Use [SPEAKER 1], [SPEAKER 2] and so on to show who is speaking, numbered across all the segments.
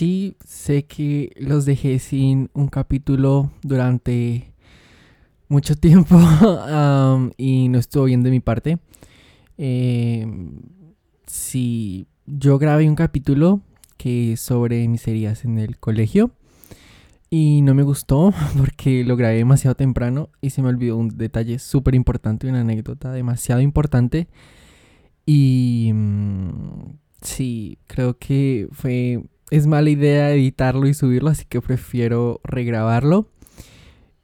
[SPEAKER 1] sí, sé que los dejé sin un capítulo durante mucho tiempo y no estuvo bien de mi parte. Eh, sí, yo grabé un capítulo que sobre mis en el colegio y no me gustó porque lo grabé demasiado temprano y se me olvidó un detalle súper importante, una anécdota demasiado importante. Y mm, sí, creo que fue... Es mala idea editarlo y subirlo, así que prefiero regrabarlo.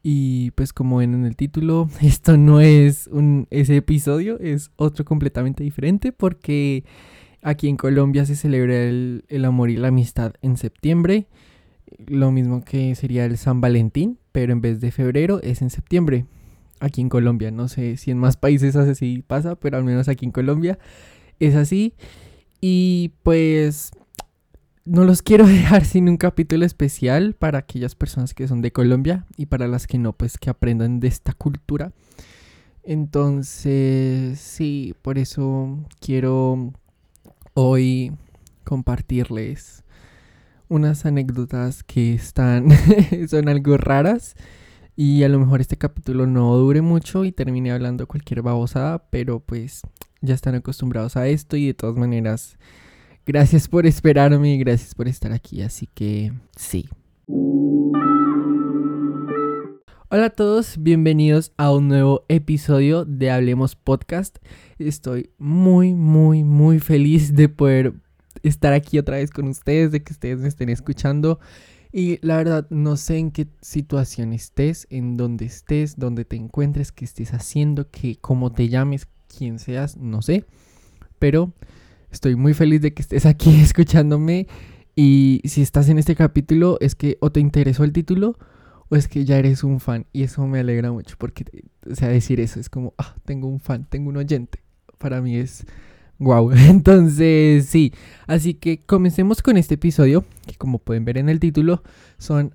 [SPEAKER 1] Y pues como ven en el título, esto no es un, ese episodio, es otro completamente diferente porque aquí en Colombia se celebra el, el amor y la amistad en septiembre lo mismo que sería el San Valentín, pero en vez de febrero es en septiembre. Aquí en Colombia, no sé si en más países así pasa, pero al menos aquí en Colombia es así. Y pues no los quiero dejar sin un capítulo especial para aquellas personas que son de Colombia y para las que no, pues que aprendan de esta cultura. Entonces, sí, por eso quiero hoy compartirles unas anécdotas que están, son algo raras. Y a lo mejor este capítulo no dure mucho y termine hablando cualquier babosada, pero pues ya están acostumbrados a esto y de todas maneras, gracias por esperarme y gracias por estar aquí, así que sí. Hola a todos, bienvenidos a un nuevo episodio de Hablemos Podcast. Estoy muy, muy, muy feliz de poder estar aquí otra vez con ustedes, de que ustedes me estén escuchando. Y la verdad, no sé en qué situación estés, en dónde estés, dónde te encuentres, qué estés haciendo, que cómo te llames, quién seas, no sé. Pero estoy muy feliz de que estés aquí escuchándome. Y si estás en este capítulo, es que o te interesó el título o es que ya eres un fan. Y eso me alegra mucho porque, o sea, decir eso es como, ah, tengo un fan, tengo un oyente. Para mí es Wow, entonces sí, así que comencemos con este episodio, que como pueden ver en el título, son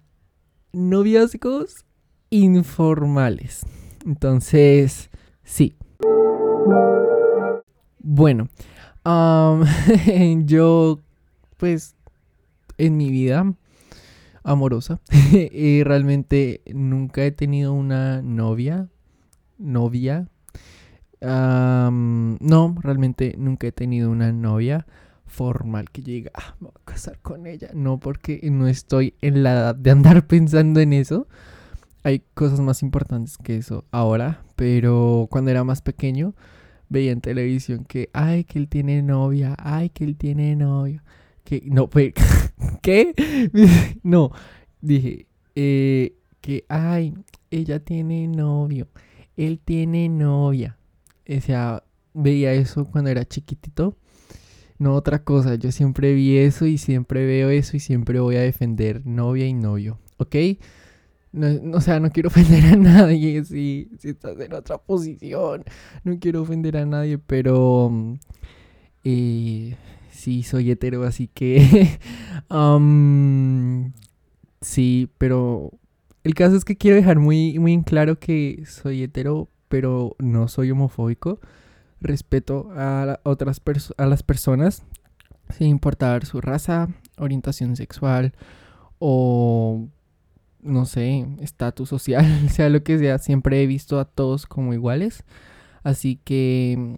[SPEAKER 1] noviazgos informales. Entonces, sí. Bueno, yo pues en mi vida amorosa y realmente nunca he tenido una novia, novia, no, realmente nunca he tenido una novia formal que yo diga, ah, me voy a casar con ella. No, porque no estoy en la edad de andar pensando en eso. Hay cosas más importantes que eso ahora, pero cuando era más pequeño veía en televisión que, ay, que él tiene novia, ay, que él tiene novio. Que, no, pues, ¿qué? no, dije, eh, que, ay, ella tiene novio, él tiene novia. O sea, veía eso cuando era chiquitito. No otra cosa, yo siempre vi eso y siempre veo eso y siempre voy a defender novia y novio, ¿ok? No, o sea, no quiero ofender a nadie si, si estás en otra posición. No quiero ofender a nadie, pero... Eh, sí, soy hetero, así que... sí, pero... El caso es que quiero dejar muy, muy en claro que soy hetero, pero no soy homofóbico. Respeto a, otras a las personas sin importar su raza, orientación sexual o no sé, estatus social, sea lo que sea, siempre he visto a todos como iguales. Así que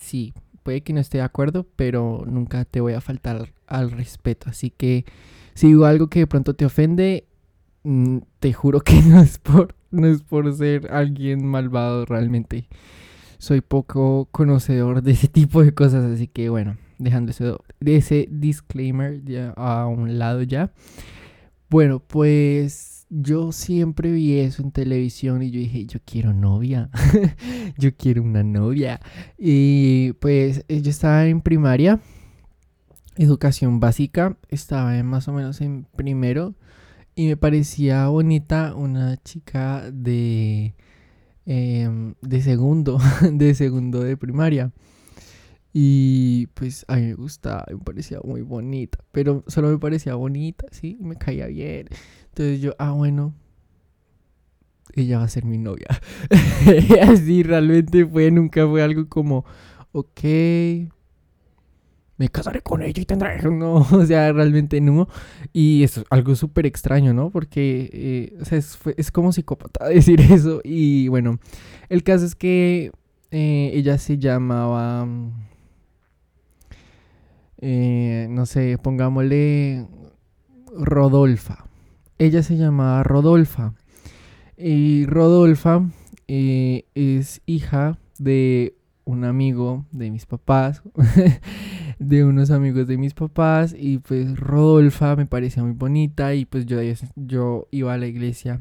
[SPEAKER 1] sí, puede que no esté de acuerdo, pero nunca te voy a faltar al respeto. Así que si digo algo que de pronto te ofende, mm, te juro que no es por no es por ser alguien malvado realmente. Soy poco conocedor de ese tipo de cosas, así que bueno, dejando ese, ese disclaimer ya a un lado ya. Bueno, pues yo siempre vi eso en televisión y yo dije, yo quiero novia, yo quiero una novia. Y pues yo estaba en primaria, educación básica, estaba más o menos en primero y me parecía bonita una chica de, em, de segundo, de segundo de primaria. Y pues a mí me gustaba, me parecía muy bonita, pero solo me parecía bonita, sí, me caía bien. Entonces yo, ah, bueno, ella va a ser mi novia. Así realmente fue, nunca fue algo como, ok, me casaré con ella y tendré. No, o sea, realmente no. Y es algo súper extraño, ¿no? Porque eh, o sea, es, es, como psicópata decir eso. Y bueno, el caso es que eh, ella se llamaba. Eh, no sé, pongámosle Rodolfa. Ella se llamaba Rodolfa. Y Rodolfa es hija de un amigo de mis papás, de unos amigos de mis papás, y pues Rodolfa me parecía muy bonita y pues yo, yo iba a la iglesia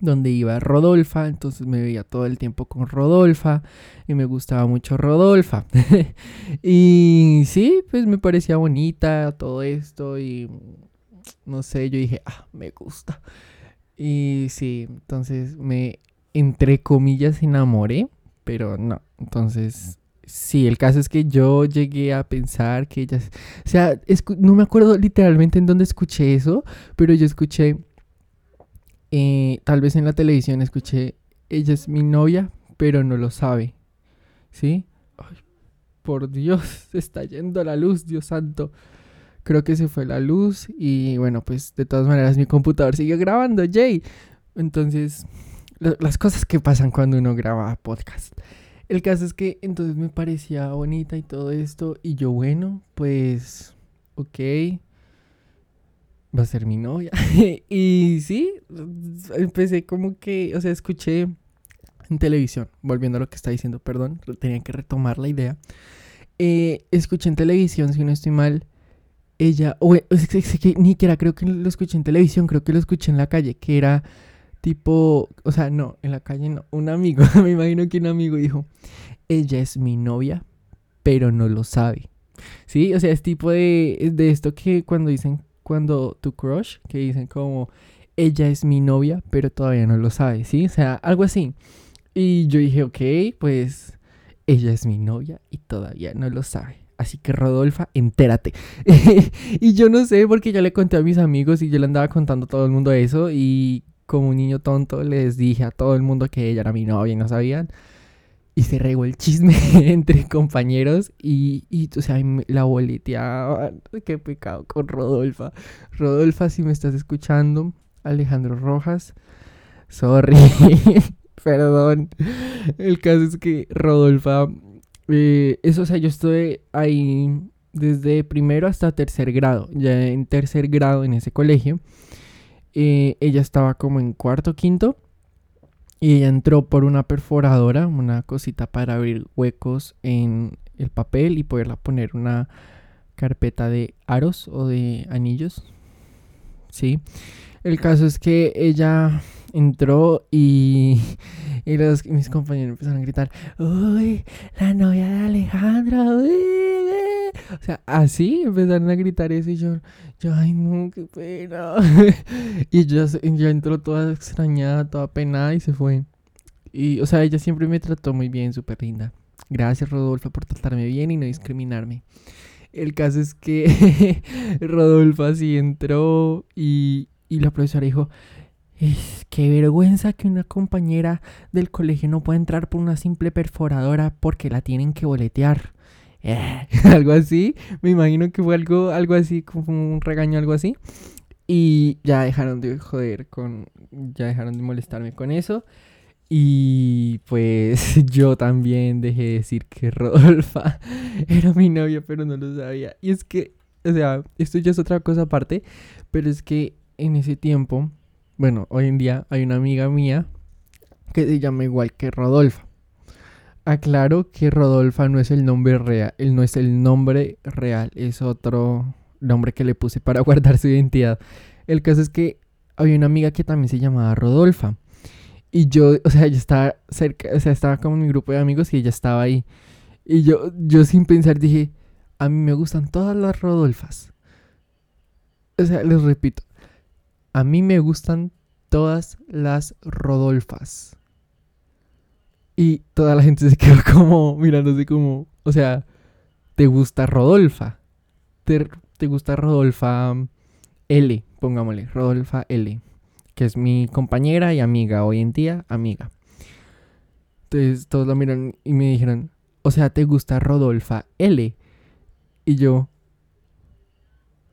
[SPEAKER 1] donde iba Rodolfa, entonces me veía todo el tiempo con Rodolfa y me gustaba mucho Rodolfa. y sí, pues me parecía bonita todo esto y no sé, yo dije, ah, me gusta. Y sí, entonces me, entre comillas, enamoré pero no. Entonces, sí, el caso es que yo llegué a pensar que ella, o sea, no me acuerdo literalmente en dónde escuché eso, pero yo escuché, eh, tal vez en la televisión escuché, ella es mi novia, pero no lo sabe, ¿sí? Ay, por Dios, se está yendo la luz, Dios santo. Creo que se fue la luz y bueno, pues de todas maneras mi computador sigue grabando, Jay. Entonces, las cosas que pasan cuando uno graba podcast. El caso es que entonces me parecía bonita y todo esto. Y yo, bueno, pues, ok. Va a ser mi novia. y sí, empecé como que, o sea, escuché en televisión, volviendo a lo que está diciendo, perdón, tenía que retomar la idea. Eh, escuché en televisión, si no estoy mal, ella, o es que ni siquiera creo que lo escuché en televisión, creo que lo escuché en la calle, que era tipo, o sea, no, en la calle no, un amigo, me imagino que un amigo dijo, ella es mi novia, pero no lo sabe. Sí, o sea, es tipo de, de esto que cuando dicen, cuando tu crush, que dicen como, ella es mi novia, pero todavía no lo sabe, ¿sí? O sea, algo así. Y yo dije, ok, pues ella es mi novia y todavía no lo sabe. Así que Rodolfa, entérate. y yo no sé porque yo le conté a mis amigos y yo le andaba contando a todo el mundo eso y como un niño tonto, les dije a todo el mundo que ella era mi novia y no sabían. Y se regó el chisme entre compañeros y, y o sea, la boleteaba. Qué pecado con Rodolfa. Rodolfa, si me estás escuchando, Alejandro Rojas, sorry, perdón. El caso es que Rodolfa, eh, eso, o sea, yo estuve ahí desde primero hasta tercer grado, ya en tercer grado en ese colegio. Eh, ella estaba como en cuarto, quinto. Y ella entró por una perforadora, una cosita para abrir huecos en el papel y poderla poner una carpeta de aros o de anillos. Sí. El caso es que ella entró y, y mis compañeros empezaron a gritar, ¡Uy! La novia de Alejandra, O sea, así empezaron a gritar eso y yo, yo ay no, qué pena. y ya, ya entró toda extrañada, toda penada y se fue. Y, o sea, ella siempre me trató muy bien, súper linda. Gracias, Rodolfo, por tratarme bien y no discriminarme. El caso es que Rodolfo así entró y, y la profesora dijo, es que vergüenza que una compañera del colegio no pueda entrar por una simple perforadora porque la tienen que boletear. Algo así, me imagino que fue algo, algo así, como un regaño, algo así. Y ya dejaron de joder con, ya dejaron de molestarme con eso. Y pues yo también dejé de decir que Rodolfa era mi novia, pero no lo sabía. Y es que, o sea, esto ya es otra cosa aparte, pero es que en ese tiempo bueno, hoy en día hay una amiga mía que se llama igual que Rodolfa. Aclaro que Rodolfa no es el nombre real, él no es el nombre real, es otro nombre que le puse para guardar su identidad. El caso es que había una amiga que también se llamaba Rodolfa. Y yo, o sea, yo estaba cerca, o sea, estaba con mi grupo de amigos y ella estaba ahí. Y yo, yo sin pensar dije, a mí me gustan todas las Rodolfas. O sea, les repito, a mí me gustan todas las Rodolfas. Y toda la gente se quedó como mirándose como, o sea, ¿te gusta Rodolfa? ¿Te, gusta Rodolfa L? Pongámosle, Rodolfa L, que es mi compañera y amiga, hoy en día amiga. Entonces todos la miran y me dijeron, o sea, ¿te gusta Rodolfa L? Y yo,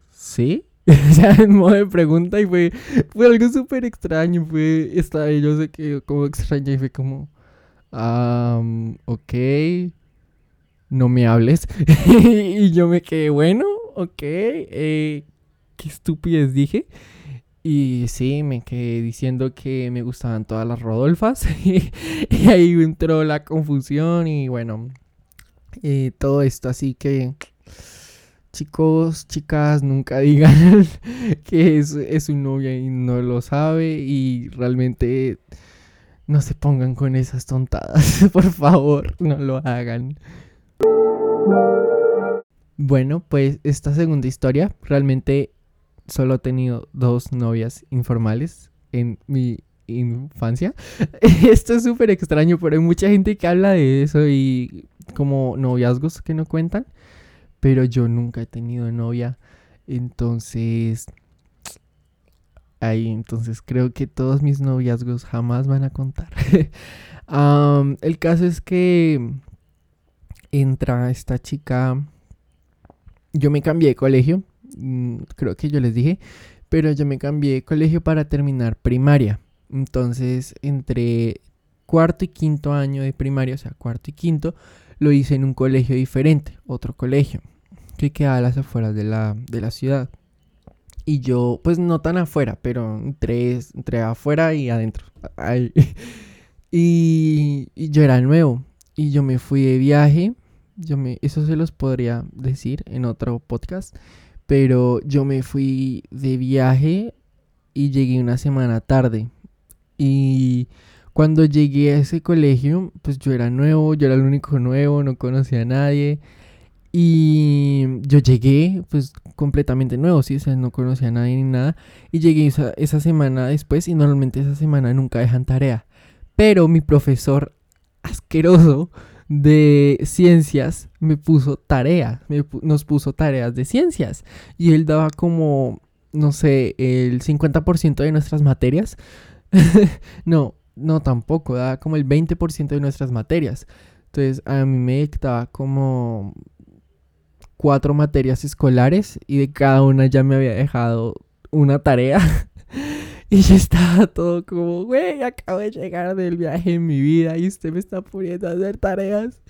[SPEAKER 1] ¿sí? o sea, en modo de pregunta y fue, fue algo súper extraño. Fue, estaba yo sé que como extraña y fue como, um, ok, no me hables. y yo me quedé, bueno, ok, eh, qué estupidez dije. Y sí, me quedé diciendo que me gustaban todas las Rodolfas. y ahí entró la confusión y bueno, y todo esto. Así que, chicos, chicas, nunca digan que es, es su novia y no lo sabe. Y realmente no se pongan con esas tontadas. Por favor, no lo hagan. Bueno, pues esta segunda historia realmente solo he tenido dos novias informales en mi infancia. Esto es súper extraño, pero hay mucha gente que habla de eso y como noviazgos que no cuentan. Pero yo nunca he tenido novia. Entonces... Ahí, entonces creo que todos mis noviazgos jamás van a contar. el caso es que entra esta chica. Yo me cambié de colegio Mm, creo que yo les dije, pero yo me cambié de colegio para terminar primaria. Entonces, entre cuarto y quinto año de primaria, o sea, cuarto y quinto, lo hice en un colegio diferente, otro colegio, que queda a las afueras de la, de la ciudad. Y yo, pues no tan afuera, pero entre, entre afuera y adentro. Y, y, yo era nuevo. Y yo me fui de viaje. Yo me, eso se los podría decir en otro podcast pero yo me fui de viaje y llegué una semana tarde. Y cuando llegué a ese colegio, pues yo era nuevo, yo era el único nuevo, no conocía a nadie. Y yo llegué, pues completamente nuevo, sí, o sea, no conocía a nadie ni nada. Y llegué esa, semana después y normalmente esa semana nunca dejan tarea. Pero mi profesor asqueroso de ciencias me puso tarea, nos puso tareas de ciencias y él daba como, no sé, el 50% de nuestras materias. no, no tampoco, daba como el 20% de nuestras materias. Entonces a mí me dictaba como cuatro materias escolares y de cada una ya me había dejado una tarea. Y yo estaba todo como, güey, acabo de llegar del viaje en mi vida y usted me está poniendo a hacer tareas.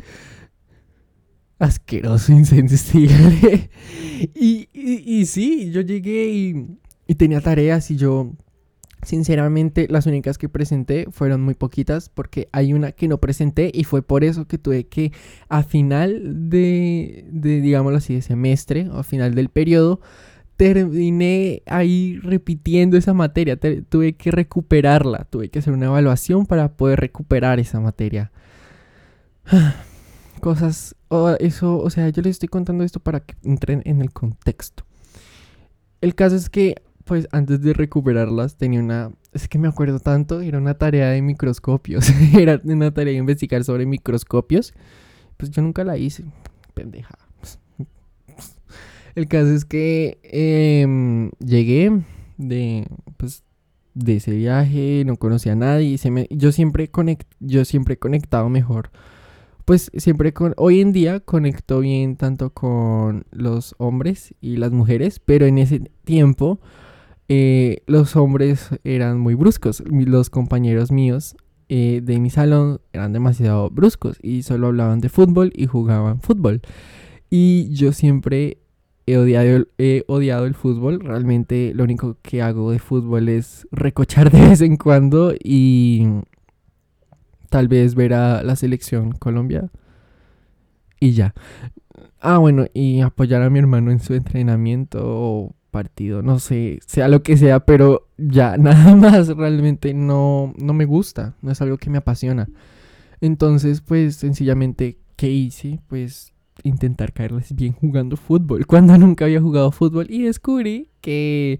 [SPEAKER 1] Asqueroso, insensible. y, y, sí, yo llegué y, y tenía tareas y yo, sinceramente, las únicas que presenté fueron muy poquitas porque hay una que no presenté y fue por eso que tuve que a final de, de digámoslo así, de semestre o a final del periodo, terminé ahí repitiendo esa materia, tuve que recuperarla, tuve que hacer una evaluación para poder recuperar esa materia. Cosas, eso, o sea, yo les estoy contando esto para que entren en el contexto. El caso es que, pues antes de recuperarlas, tenía una, es que me acuerdo tanto, era una tarea de microscopios, era una tarea de investigar sobre microscopios. Pues yo nunca la hice, pendeja. El caso es que em, llegué de, pues, de ese viaje, no conocía a nadie. Yo, siempre conect, yo siempre he conectado mejor. Pues siempre hoy en día conecto bien tanto con los hombres y las mujeres, pero en ese tiempo eh, los hombres eran muy bruscos. Los compañeros míos eh, de mi salón eran demasiado bruscos y solo hablaban de fútbol y jugaban fútbol. Y yo siempre he odiado, el fútbol. Realmente lo único que hago de fútbol es recochar de vez en cuando y tal vez ver a la selección Colombia. Y ya. Ah, bueno, y apoyar a mi hermano en su entrenamiento partido, no sé, sea lo que sea, pero ya, nada más, realmente no, no me gusta, no es algo que me apasiona. Entonces, pues sencillamente, ¿qué hice? Pues intentar caerles bien jugando fútbol, cuando nunca había jugado fútbol y descubrí que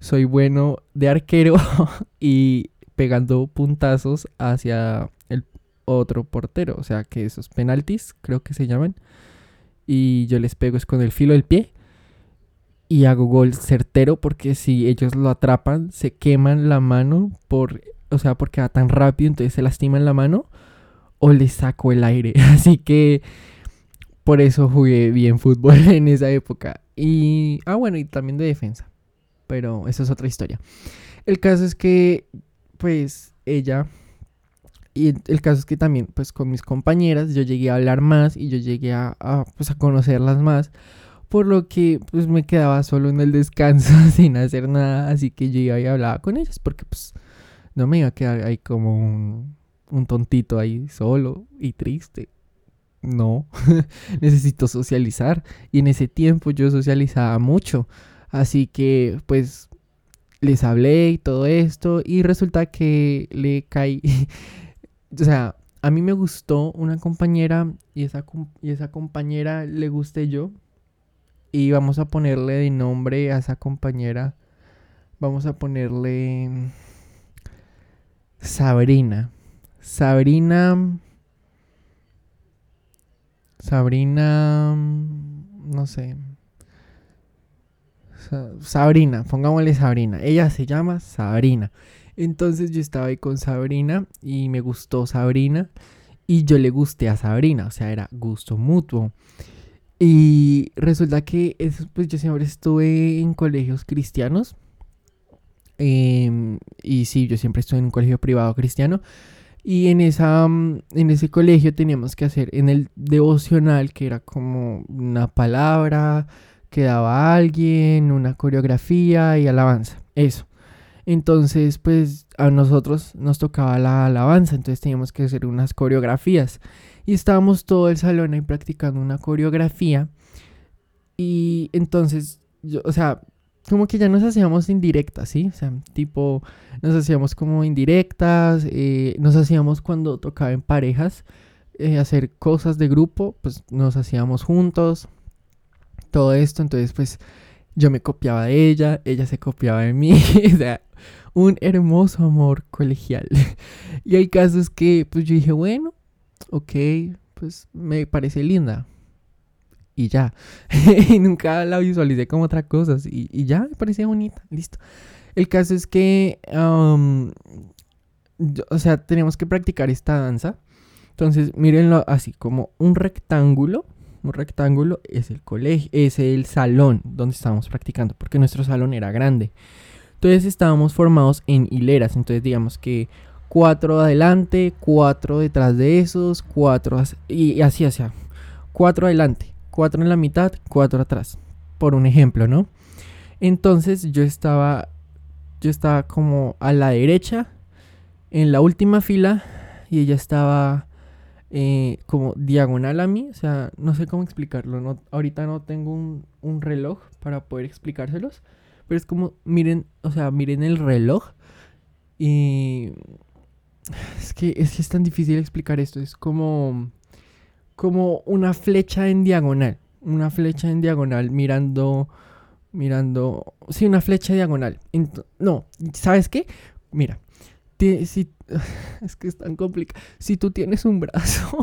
[SPEAKER 1] soy bueno de arquero y pegando puntazos hacia el otro portero, o sea que esos penaltis creo que se llaman y yo les pego es con el filo del pie y hago gol certero porque si ellos lo atrapan se queman la mano por o sea porque va tan rápido entonces se lastiman la mano o les saco el aire así que por eso jugué bien fútbol en esa época. Y, ah, bueno, y también de defensa. Pero esa es otra historia. El caso es que, pues, ella... Y el caso es que también, pues, con mis compañeras, yo llegué a hablar más y yo llegué a, pues, a conocerlas más. Por lo que, pues, me quedaba solo en el descanso sin hacer nada. Así que yo iba y hablaba con ellas porque, pues, no me iba a quedar ahí como un, un tontito ahí solo y triste. No, necesito socializar. Y en ese tiempo yo socializaba mucho. Así que pues les hablé y todo esto. Y resulta que le caí. o sea, a mí me gustó una compañera y esa, y esa compañera le gusté yo. Y vamos a ponerle de nombre a esa compañera. Vamos a ponerle Sabrina. Sabrina Sabrina, mm, no sé. Sabrina, pongámosle Sabrina. Ella se llama Sabrina. Entonces yo estaba ahí con Sabrina y me gustó Sabrina y yo le gusté a Sabrina, o sea, era gusto mutuo. Y resulta que pues yo siempre estuve en colegios cristianos. Em, y sí, yo siempre estuve en un colegio privado cristiano. Y en, esa, mm, en ese colegio teníamos que hacer en el devocional, que era como una palabra que daba alguien, una coreografía y alabanza. Eso. Entonces, pues a nosotros nos tocaba la alabanza, entonces teníamos que hacer unas coreografías. Y estábamos todo el salón ahí practicando una coreografía. Y entonces, yo, o sea, como que ya nos hacíamos indirectas, ¿sí? O sea, tipo, nos hacíamos como indirectas, eh, nos hacíamos cuando tocaba en parejas, eh, hacer cosas de grupo, pues nos hacíamos juntos, todo esto, entonces pues yo me copiaba de ella, ella se copiaba de mí, o sea, un hermoso amor colegial. y el caso es que pues yo dije, bueno, ok, pues me parece linda, y ya. y nunca la visualicé como otra cosa. Y, y, ya me parecía bonita. Listo. El caso es que, o sea, tenemos que practicar esta danza. Entonces, mírenlo así, como un rectángulo. Un rectángulo es el colegio, es el salón donde estábamos practicando, porque nuestro salón era grande. Entonces estábamos formados en hileras. Entonces, digamos que cuatro adelante, cuatro detrás de esos, cuatro y así hacia cuatro adelante, cuatro en la mitad, cuatro atrás, por un ejemplo, ¿no? Entonces yo estaba, yo estaba como a la derecha, en la última fila, y ella estaba eh, como diagonal a mí, o sea, no sé cómo explicarlo, no, ahorita no tengo un, un reloj para poder explicárselos, pero es como, miren, o sea, miren el reloj y... Es que, es tan difícil explicar esto, es como como una flecha en diagonal. Una flecha en diagonal mirando. Mirando. Sí, una flecha diagonal. no, ¿sabes qué? Mira. Es que es tan complicado. Si tú tienes un brazo,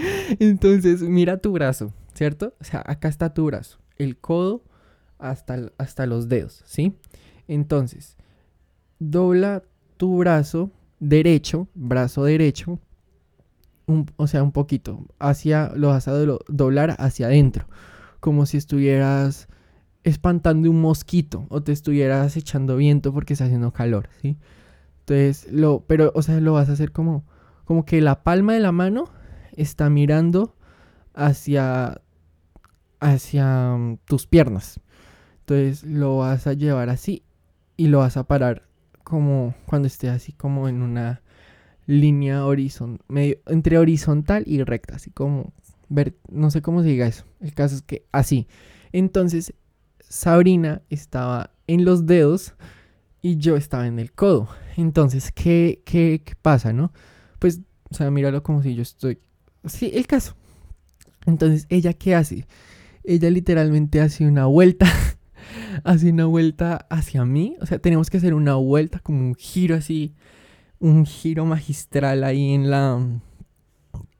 [SPEAKER 1] entonces mira tu brazo, ¿cierto? O sea, acá está tu brazo. El codo hasta, hasta los dedos, ¿sí? Entonces, dobla tu brazo derecho, brazo derecho, o sea, un poquito, hacia, lo vas a doblar hacia adentro, como si estuvieras espantando un mosquito o te estuvieras echando viento porque está haciendo calor, ¿sí? Entonces, lo, pero, o sea, lo vas a hacer como, como que la palma de la mano está mirando hacia, hacia mm, tus piernas. Entonces, lo vas a llevar así y lo vas a parar como cuando esté así como en una línea horizontal, medio, entre horizontal y recta, así como ver, no sé cómo se diga eso. El caso es que así. Entonces, Sabrina estaba en los dedos y yo estaba en el codo. Entonces, ¿qué, qué, qué pasa, no? Pues, o sea, míralo como si yo estoy. Sí, el caso. Entonces, ¿ella qué hace? Ella literalmente hace una vuelta. hace una vuelta hacia mí. O sea, tenemos que hacer una vuelta, como un giro así un giro magistral ahí en la...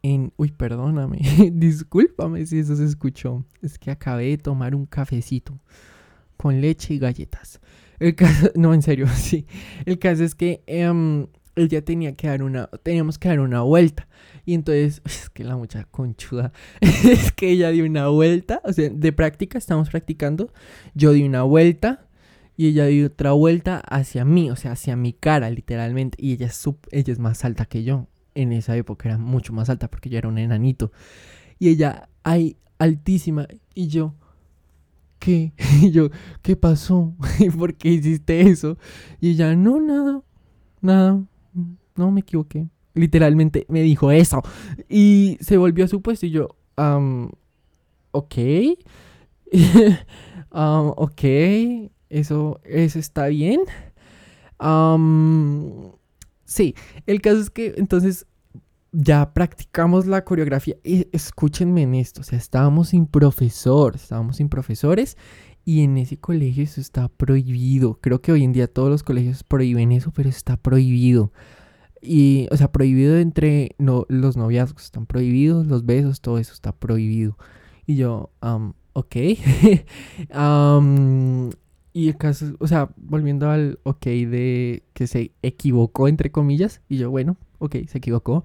[SPEAKER 1] En, uy, perdóname, discúlpame si eso se escuchó. Es que acabé de tomar un cafecito con leche y galletas. El caso, no, en serio, sí. El caso es que em, ella tenía que dar una, teníamos que dar una vuelta. Y entonces, es que la mucha conchuda, es que ella dio una vuelta, o sea, de práctica, estamos practicando, yo di una vuelta y ella dio otra vuelta hacia mí, o sea, hacia mi cara, literalmente. Y ella es, ella es más alta que yo. En esa época era mucho más alta porque yo era un enanito. Y ella, ahí, altísima. Y yo, ¿qué? Y yo, ¿qué pasó? ¿Por qué hiciste eso? Y ella, no, nada, nada, no me equivoqué. Literalmente me dijo eso. Y se volvió a su puesto y yo, um, ok. um, ok, eso, eso está bien. Um, sí, el caso es que entonces ya practicamos la coreografía. Y escúchenme en esto, o sea, estábamos sin profesor, estábamos sin profesores y en ese colegio eso está prohibido. Creo que hoy en día todos los colegios prohíben eso, pero está prohibido. Y, o sea, prohibido entre no, los noviazgos, están prohibidos, los besos, todo eso está prohibido. Y yo, um, ok. um, y el caso, o sea, volviendo al ok de que se equivocó, entre comillas. Y yo, bueno, ok, se equivocó.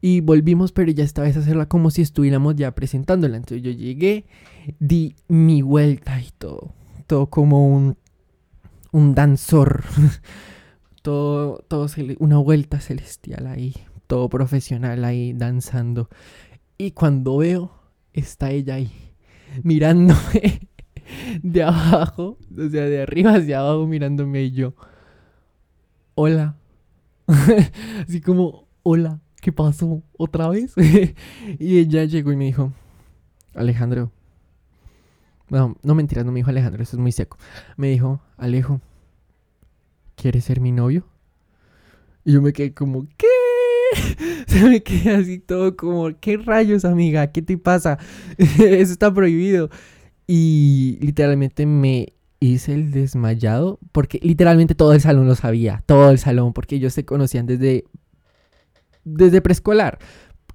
[SPEAKER 1] Y volvimos, pero ya esta vez a hacerla como si estuviéramos ya presentándola. Entonces yo llegué, di mi vuelta y todo. Todo como un, un danzor. todo, una vuelta celestial ahí, todo profesional ahí danzando. Y cuando veo, está ella ahí, mirándome de abajo, o sea, de arriba hacia abajo, mirándome y yo, hola. Así como, hola, ¿qué pasó? ¿Otra vez? y ella llegó y me dijo, Alejandro. No, no mentiras, no me dijo Alejandro, eso es muy seco. Me dijo, Alejo, ¿quieres ser mi novio? Y yo me quedé como, ¿qué? Se me quedé así todo como, ¿qué rayos, amiga? ¿Qué te pasa? Eso está prohibido. Y literalmente me hice el desmayado, porque literalmente todo el salón lo sabía, todo el salón, porque ellos se conocían desde, desde preescolar,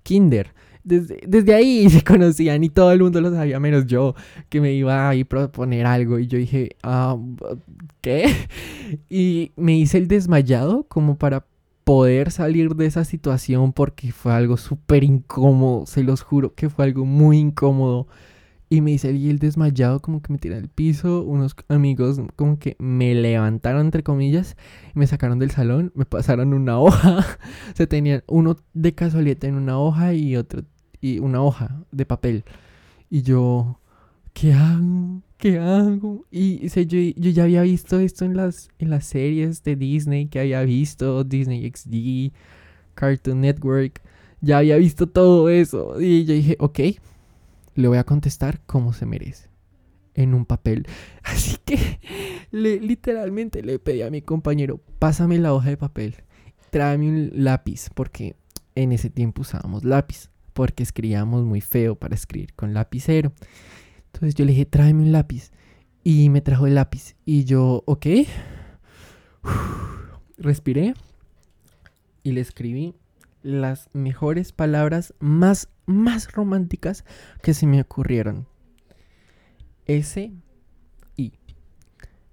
[SPEAKER 1] kinder. Desde, ahí se conocían y todo el mundo lo sabía, menos yo, que me iba a ir proponer algo. Y yo dije, ah, ¿qué? Y me hice el desmayado como para poder salir de esa situación porque fue algo súper incómodo, se los juro que fue algo muy incómodo. Y me hice el desmayado, como que me tiré al piso. Unos amigos, como que me levantaron, entre comillas, me sacaron del salón, me pasaron una hoja. Se tenían uno de casualidad en una hoja y otro y una hoja de papel. Y yo, ¿qué hago? ¿Qué hago? Y yo, yo, ya había visto esto en las, en las series de Disney que había visto, Disney XD, Cartoon Network. Ya había visto todo eso. Y yo dije, ok, le voy a contestar como se merece. En un papel. Así que le, literalmente le pedí a mi compañero, pásame la hoja de papel, tráeme un lápiz, porque en ese tiempo usábamos lápiz porque escribíamos muy feo para escribir con lapicero. Entonces yo le dije, tráeme un lápiz. Y me trajo el lápiz. Y yo, ok. respiré. Y le escribí las mejores palabras más, más románticas que se me ocurrieron. S y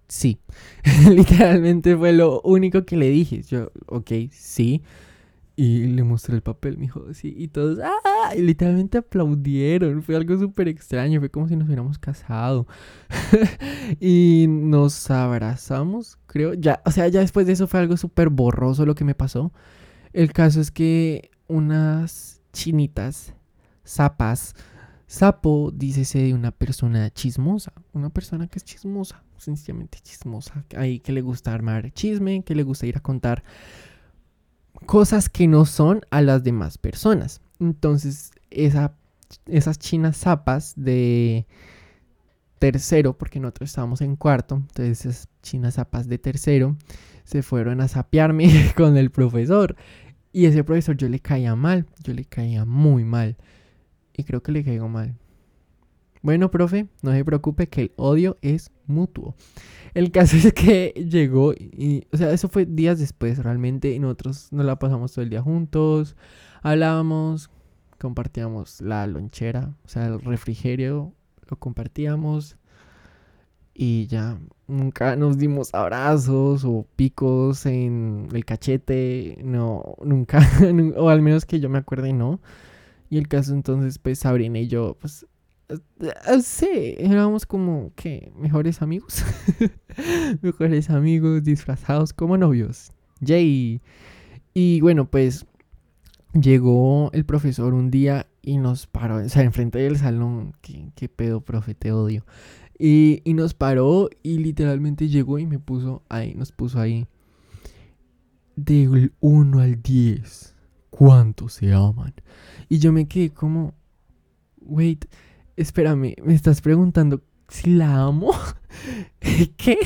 [SPEAKER 1] sí. Literalmente fue lo único que le dije. Yo, ok, sí. Y le mostré el papel, me dijo, sí, y todos, ¡ah! Literalmente aplaudieron, fue algo súper extraño, fue como si nos hubiéramos casado. y nos abrazamos, creo, ya, o sea, ya después de eso fue algo súper borroso lo que me pasó. El caso es que unas chinitas, zapas, sapo, dícese de una persona chismosa, una persona que es chismosa, sencillamente chismosa, ahí que le gusta armar chisme, que le gusta ir a contar cosas que no son a las demás personas. Entonces, esa, esas chinas zapas de tercero, porque nosotros estábamos en cuarto, entonces esas chinas zapas de tercero se fueron a sapearme con el profesor. Y ese profesor yo le caía mal, yo le caía muy mal. Creo que le caigo mal. Bueno, profe, no se preocupe que el odio es mutuo. El caso es que llegó y, o sea, eso fue días después realmente y nosotros nos la pasamos todo el día juntos, hablábamos, compartíamos la lonchera, o sea, el refrigerio, lo compartíamos y ya nunca nos dimos abrazos o picos en el cachete, no, nunca, o al menos que yo me acuerde, no. Y el caso entonces, pues Sabrina y yo, pues, eh, sí, éramos como que mejores amigos, mejores amigos disfrazados como novios. Yay. Y bueno, pues llegó el profesor un día y nos paró, o sea, enfrente del salón, qué, qué pedo, profe, te odio. Y, y, nos paró y literalmente llegó y me puso ahí, nos puso ahí. Del 1 al 10, ¿cuántos se aman? Y yo me quedé como, wait, espérame, me estás preguntando si la amo. ¿Qué?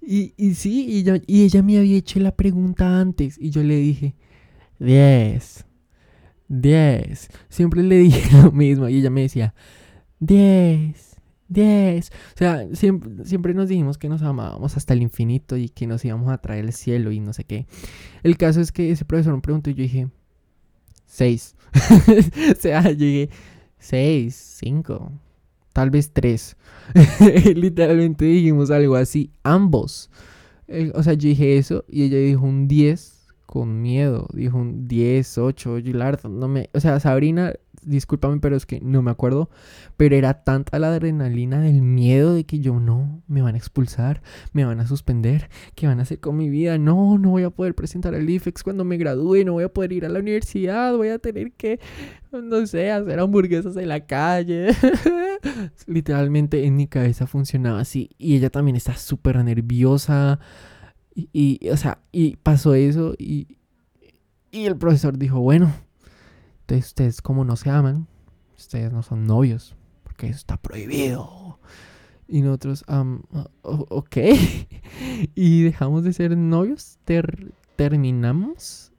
[SPEAKER 1] Y, y sí, y, yo, y ella me había hecho la pregunta antes y yo le dije, 10. 10. Siempre le dije lo mismo y ella me decía, 10, 10. O sea, siempre, siempre nos dijimos que nos amábamos hasta el infinito y que nos íbamos a traer el cielo y no sé qué. El caso es que ese profesor me preguntó y yo dije, 6. o sea, llegué 6, 5, tal vez 3. Literalmente dijimos algo así, ambos. o sea, yo dije eso y ella dijo un 10 con miedo. Dijo un 10, 8, Gilard, no me... O sea, Sabrina, discúlpame, pero es que no me acuerdo. Pero era tanta la adrenalina del miedo de que yo no, me van a expulsar, me van a suspender, ¿qué van a hacer con mi vida? No, no voy a poder presentar el IFEX cuando me gradúe, no voy a poder ir a la universidad, voy a tener que, no sé, hacer hamburguesas en la calle. Literalmente en mi cabeza funcionaba así. Y ella también está súper nerviosa. Y, o sea, y pasó eso y, y el profesor dijo, bueno, entonces ustedes como no se aman, ustedes no son novios, porque eso está prohibido. Y nosotros, ok. y dejamos de ser novios, terminamos.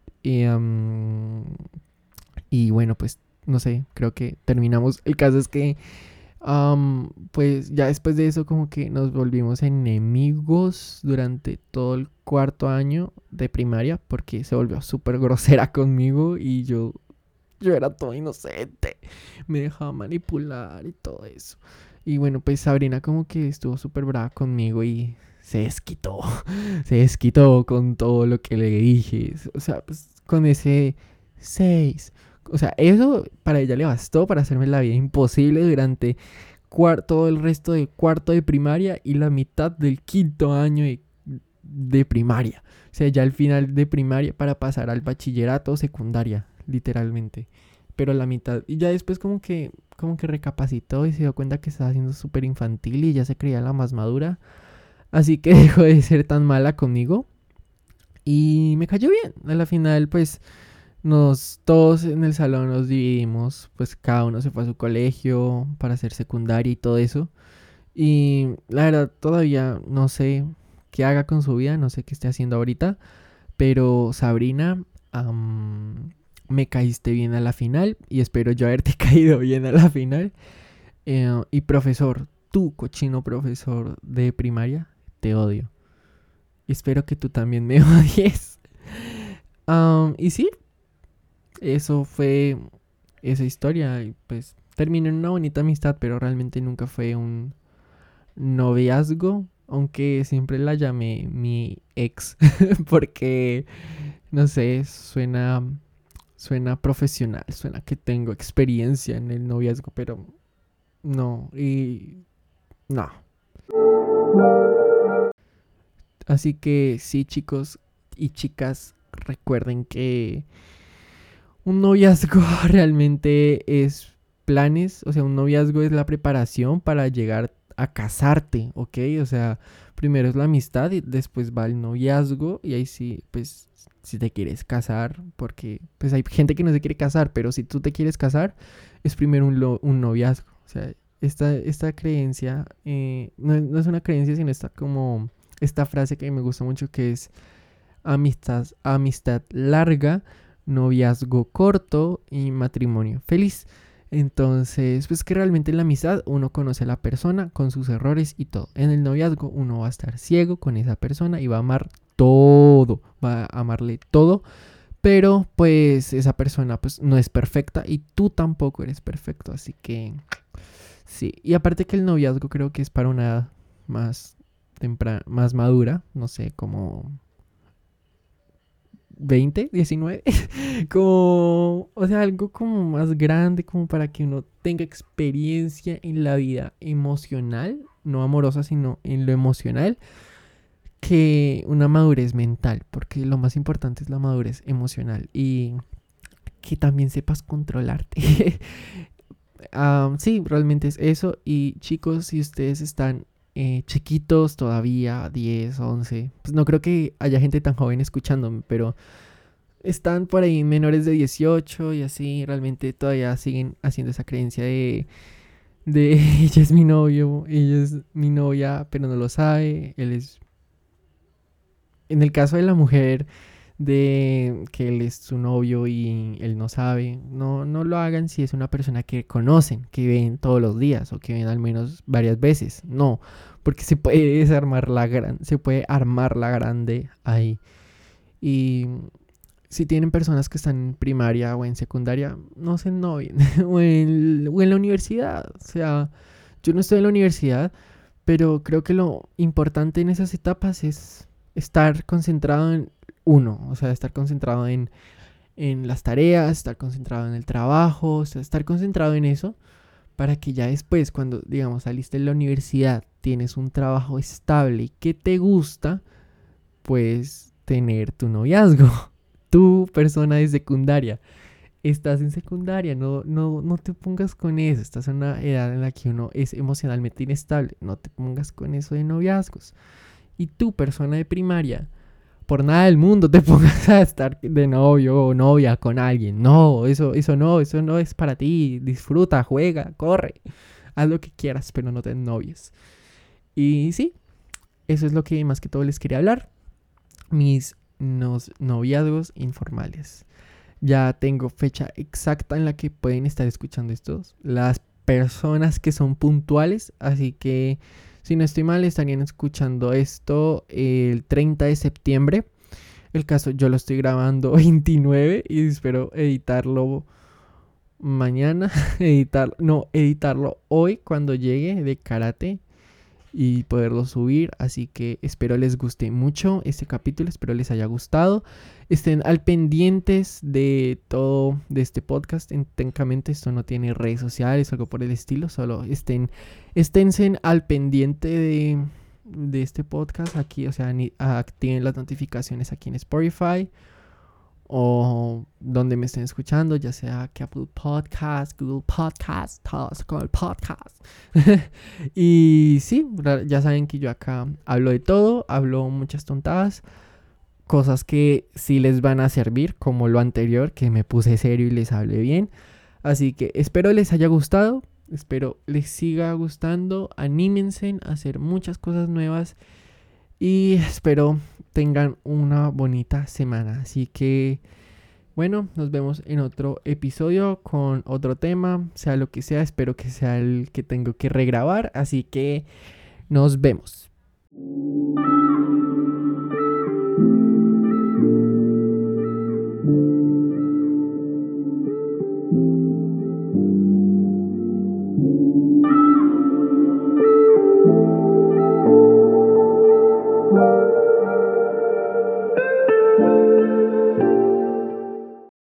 [SPEAKER 1] Y bueno, pues no sé, creo que terminamos. El caso es que pues ya después de eso como que nos volvimos enemigos durante todo el cuarto año de primaria porque se volvió súper grosera conmigo y yo, yo era todo inocente, me dejaba manipular y todo eso. Y bueno, pues Sabrina como que estuvo súper brava conmigo y se desquitó, se desquitó con todo lo que le dije, o sea, pues con ese 6 o sea, eso para ella le bastó para hacerme la vida imposible durante todo el resto de cuarto de primaria y la mitad del quinto año de, primaria. O sea, ya al final de primaria para pasar al bachillerato secundaria, literalmente. Pero la mitad. Y ya después como que, como que recapacitó y se dio cuenta que estaba siendo súper infantil y ya se creía la más madura. Así que dejó de ser tan mala conmigo. Y me cayó bien. A la final, pues nos todos en el salón nos dividimos, pues cada uno se fue a su colegio para hacer secundaria y todo eso. Y la verdad todavía no sé qué haga con su vida, no sé qué esté haciendo ahorita, pero Sabrina, me caíste bien a la final y espero yo haberte caído bien a la final. Eh, y profesor, tú cochino profesor de primaria, te odio. Espero que tú también me odies. y sí, eso fue esa historia y pues terminó en una bonita amistad, pero realmente nunca fue un noviazgo, aunque siempre la llamé mi ex, porque no sé, suena suena profesional, suena que tengo experiencia en el noviazgo, pero no, y no. Así que sí, chicos y chicas, recuerden que un noviazgo realmente es planes, o sea, un noviazgo es la preparación para llegar a casarte, ¿ok? O sea, primero es la amistad y después va el noviazgo y ahí sí, pues, si te quieres casar, porque pues hay gente que no se quiere casar, pero si tú te quieres casar, es primero un, un noviazgo. O sea, esta, esta creencia, eh, no, no, es una creencia, sino esta como, esta frase que me gusta mucho que es amistad, amistad larga noviazgo corto y matrimonio feliz. Entonces, pues que realmente en la amistad uno conoce a la persona con sus errores y todo. En el noviazgo uno va a estar ciego con esa persona y va a amar todo, va a amarle todo. Pero pues esa persona pues no es perfecta y tú tampoco eres perfecto. Así que sí. Y aparte que el noviazgo creo que es para una más temprana, más madura, no sé, como 20, 19, como, o sea, algo como más grande, como para que uno tenga experiencia en la vida emocional, no amorosa, sino en lo emocional, que una madurez mental, porque lo más importante es la madurez emocional y que también sepas controlarte. sí, realmente es eso. Y chicos, si ustedes están eh, chiquitos todavía, 10, 11, pues no creo que haya gente tan joven escuchándome, pero están por ahí menores de 18 y así, realmente todavía siguen haciendo esa creencia de, de ella es mi novio, ella es mi novia, pero no lo sabe, él es... En el caso de la mujer, de que él es su novio y él no sabe. No, no lo hagan si es una persona que conocen, que ven todos los días o que ven al menos varias veces. No, porque se puede desarmar la gran, se puede armar la grande ahí. Y si tienen personas que están en primaria o en secundaria, no se novien. o, en, o en la universidad. O sea, yo no estoy en la universidad, pero creo que lo importante en esas etapas es estar concentrado en uno, o sea, estar concentrado en, las tareas, estar concentrado en el trabajo, o sea, estar concentrado en eso para que ya después, cuando, digamos, saliste de la universidad, tienes un trabajo estable y que te gusta, pues tener tu noviazgo, tu persona de secundaria. Estás en secundaria, no, no, no te pongas con eso, estás en una edad en la que uno es emocionalmente inestable, no te pongas con eso de noviazgos. Y tu persona de primaria, por nada del mundo te pongas a estar de novio o novia con alguien. No, eso, eso no, eso no es para ti. Disfruta, juega, corre. Haz lo que quieras, pero no te novies. Y sí, eso es lo que más que todo les quería hablar. Mis noviazgos informales. Ya tengo fecha exacta en la que pueden estar escuchando estos. Las personas que son puntuales, así que si no estoy mal, estarían escuchando esto el 30 de septiembre. El caso, yo lo estoy grabando 29 y espero editarlo mañana. Editar, no, editarlo hoy cuando llegue de karate y poderlo subir. Así que espero les guste mucho este capítulo, espero les haya gustado. Estén al pendientes de todo de este podcast. Técnicamente esto no tiene redes sociales o algo por el estilo, solo estén, esténse al pendiente de, de este podcast aquí, o sea, activen las notificaciones aquí en Spotify o donde me estén escuchando, ya sea que Apple Podcast, Google Podcast, todos con el podcast. y sí, ya saben que yo acá hablo de todo, hablo muchas tontadas, cosas que sí les van a servir, como lo anterior, que me puse serio y les hablé bien. Así que espero les haya gustado, espero les siga gustando, anímense a hacer muchas cosas nuevas y espero tengan una bonita semana. Así que, bueno, nos vemos en otro episodio con otro tema, sea lo que sea. Espero que sea el que tengo que regrabar. Así que nos vemos.